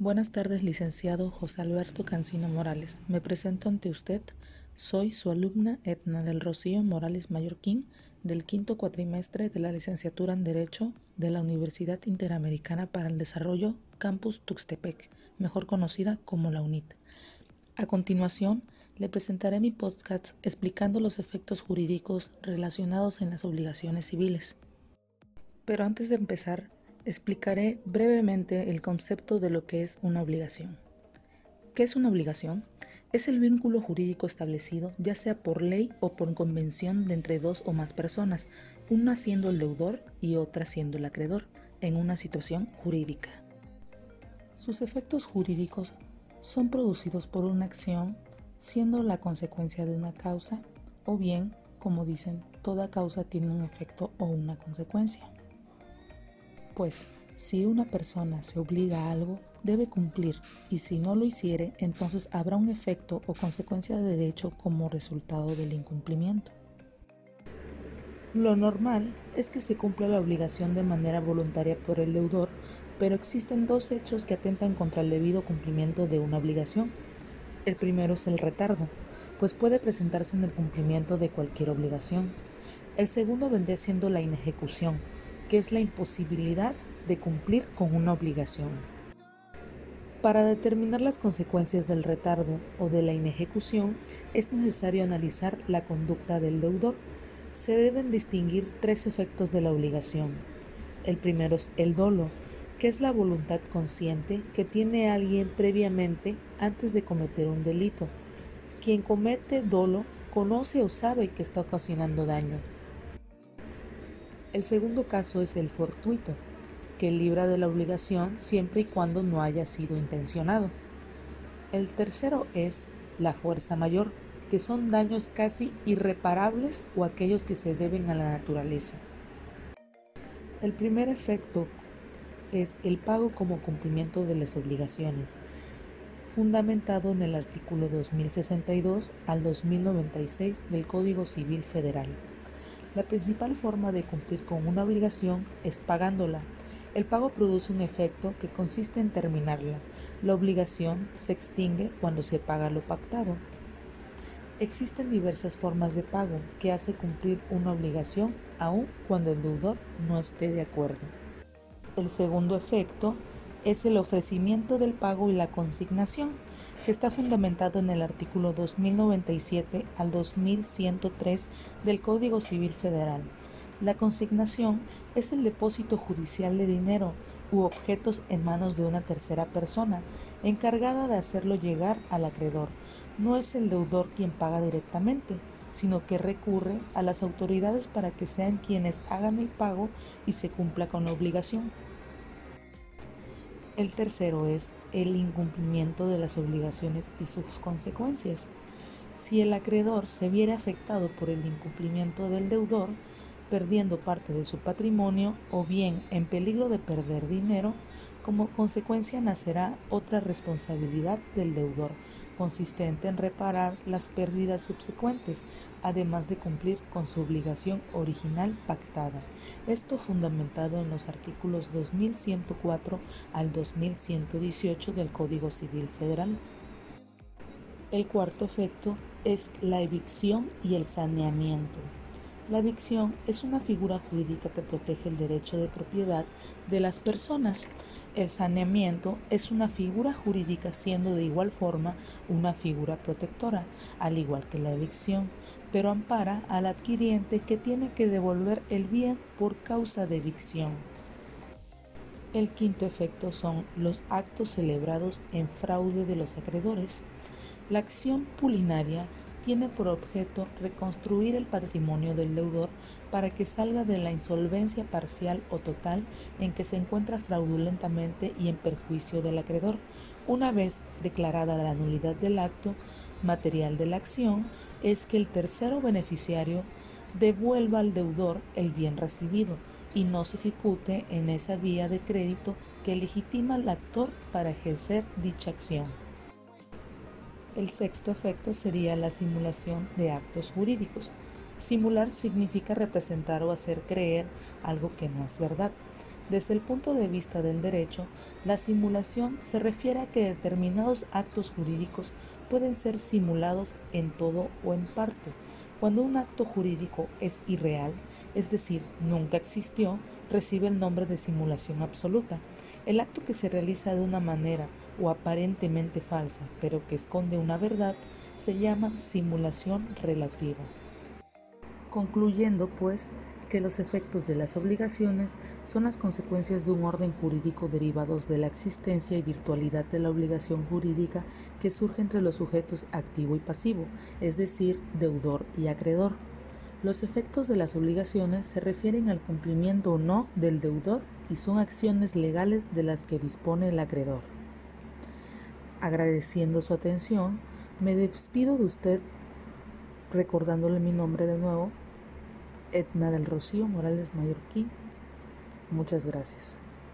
Buenas tardes, licenciado José Alberto Cancino Morales. Me presento ante usted. Soy su alumna Etna del Rocío Morales Mallorquín del quinto cuatrimestre de la licenciatura en Derecho de la Universidad Interamericana para el Desarrollo Campus Tuxtepec, mejor conocida como la UNIT. A continuación, le presentaré mi podcast explicando los efectos jurídicos relacionados en las obligaciones civiles. Pero antes de empezar, explicaré brevemente el concepto de lo que es una obligación. ¿Qué es una obligación? Es el vínculo jurídico establecido ya sea por ley o por convención de entre dos o más personas, una siendo el deudor y otra siendo el acreedor, en una situación jurídica. Sus efectos jurídicos son producidos por una acción siendo la consecuencia de una causa o bien, como dicen, toda causa tiene un efecto o una consecuencia. Pues si una persona se obliga a algo, debe cumplir y si no lo hiciere, entonces habrá un efecto o consecuencia de derecho como resultado del incumplimiento. Lo normal es que se cumpla la obligación de manera voluntaria por el deudor, pero existen dos hechos que atentan contra el debido cumplimiento de una obligación. El primero es el retardo, pues puede presentarse en el cumplimiento de cualquier obligación. El segundo vendría siendo la inejecución, que es la imposibilidad de cumplir con una obligación. Para determinar las consecuencias del retardo o de la inejecución es necesario analizar la conducta del deudor. Se deben distinguir tres efectos de la obligación. El primero es el dolo, que es la voluntad consciente que tiene alguien previamente antes de cometer un delito. Quien comete dolo conoce o sabe que está ocasionando daño, el segundo caso es el fortuito, que libra de la obligación siempre y cuando no haya sido intencionado. El tercero es la fuerza mayor, que son daños casi irreparables o aquellos que se deben a la naturaleza. El primer efecto es el pago como cumplimiento de las obligaciones, fundamentado en el artículo 2062 al 2096 del Código Civil Federal. La principal forma de cumplir con una obligación es pagándola. El pago produce un efecto que consiste en terminarla. La obligación se extingue cuando se paga lo pactado. Existen diversas formas de pago que hace cumplir una obligación aun cuando el deudor no esté de acuerdo. El segundo efecto es el ofrecimiento del pago y la consignación que está fundamentado en el artículo 2097 al 2103 del Código Civil Federal. La consignación es el depósito judicial de dinero u objetos en manos de una tercera persona, encargada de hacerlo llegar al acreedor. No es el deudor quien paga directamente, sino que recurre a las autoridades para que sean quienes hagan el pago y se cumpla con la obligación. El tercero es el incumplimiento de las obligaciones y sus consecuencias. Si el acreedor se viere afectado por el incumplimiento del deudor, perdiendo parte de su patrimonio o bien en peligro de perder dinero, como consecuencia nacerá otra responsabilidad del deudor, consistente en reparar las pérdidas subsecuentes, además de cumplir con su obligación original pactada. Esto fundamentado en los artículos 2104 al 2118 del Código Civil Federal. El cuarto efecto es la evicción y el saneamiento. La evicción es una figura jurídica que protege el derecho de propiedad de las personas el saneamiento es una figura jurídica siendo de igual forma una figura protectora, al igual que la evicción, pero ampara al adquiriente que tiene que devolver el bien por causa de evicción. El quinto efecto son los actos celebrados en fraude de los acreedores. La acción pulinaria tiene por objeto reconstruir el patrimonio del deudor para que salga de la insolvencia parcial o total en que se encuentra fraudulentamente y en perjuicio del acreedor. Una vez declarada la nulidad del acto material de la acción, es que el tercero beneficiario devuelva al deudor el bien recibido y no se ejecute en esa vía de crédito que legitima al actor para ejercer dicha acción. El sexto efecto sería la simulación de actos jurídicos. Simular significa representar o hacer creer algo que no es verdad. Desde el punto de vista del derecho, la simulación se refiere a que determinados actos jurídicos pueden ser simulados en todo o en parte. Cuando un acto jurídico es irreal, es decir, nunca existió, recibe el nombre de simulación absoluta. El acto que se realiza de una manera o aparentemente falsa, pero que esconde una verdad, se llama simulación relativa. Concluyendo, pues, que los efectos de las obligaciones son las consecuencias de un orden jurídico derivados de la existencia y virtualidad de la obligación jurídica que surge entre los sujetos activo y pasivo, es decir, deudor y acreedor. Los efectos de las obligaciones se refieren al cumplimiento o no del deudor y son acciones legales de las que dispone el acreedor. Agradeciendo su atención, me despido de usted recordándole mi nombre de nuevo, Edna del Rocío Morales Mallorquín. Muchas gracias.